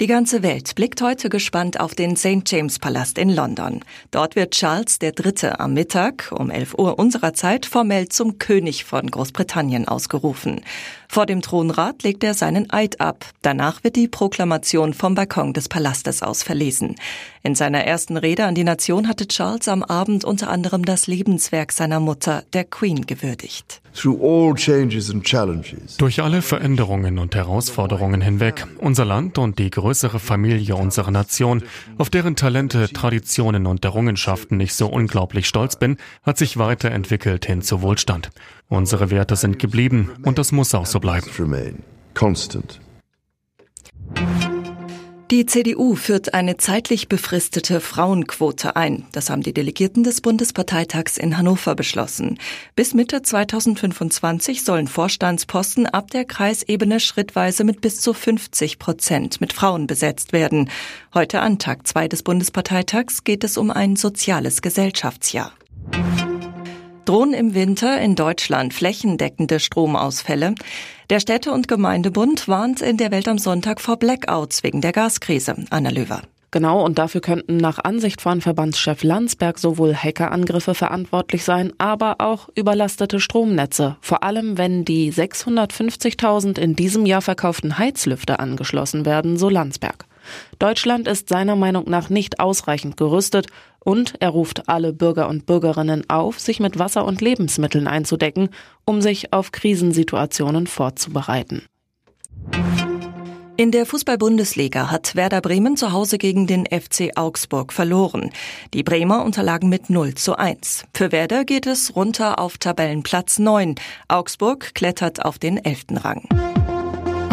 Die ganze Welt blickt heute gespannt auf den St. James Palast in London. Dort wird Charles III. am Mittag um 11 Uhr unserer Zeit formell zum König von Großbritannien ausgerufen. Vor dem Thronrat legt er seinen Eid ab. Danach wird die Proklamation vom Balkon des Palastes aus verlesen. In seiner ersten Rede an die Nation hatte Charles am Abend unter anderem das Lebenswerk seiner Mutter, der Queen, gewürdigt. Durch alle Veränderungen und Herausforderungen hinweg, unser Land und die größere Familie unserer Nation, auf deren Talente, Traditionen und Errungenschaften ich so unglaublich stolz bin, hat sich weiterentwickelt hin zu Wohlstand. Unsere Werte sind geblieben und das muss auch so bleiben. Die CDU führt eine zeitlich befristete Frauenquote ein. Das haben die Delegierten des Bundesparteitags in Hannover beschlossen. Bis Mitte 2025 sollen Vorstandsposten ab der Kreisebene schrittweise mit bis zu 50 Prozent mit Frauen besetzt werden. Heute an Tag 2 des Bundesparteitags geht es um ein soziales Gesellschaftsjahr. Drohen im Winter in Deutschland flächendeckende Stromausfälle? Der Städte- und Gemeindebund warnt in der Welt am Sonntag vor Blackouts wegen der Gaskrise. Anna Löwer. Genau, und dafür könnten nach Ansicht von Verbandschef Landsberg sowohl Hackerangriffe verantwortlich sein, aber auch überlastete Stromnetze. Vor allem, wenn die 650.000 in diesem Jahr verkauften Heizlüfter angeschlossen werden, so Landsberg. Deutschland ist seiner Meinung nach nicht ausreichend gerüstet und er ruft alle Bürger und Bürgerinnen auf, sich mit Wasser und Lebensmitteln einzudecken, um sich auf Krisensituationen vorzubereiten. In der Fußball-Bundesliga hat Werder Bremen zu Hause gegen den FC Augsburg verloren. Die Bremer unterlagen mit 0 zu 1. Für Werder geht es runter auf Tabellenplatz 9. Augsburg klettert auf den 11. Rang.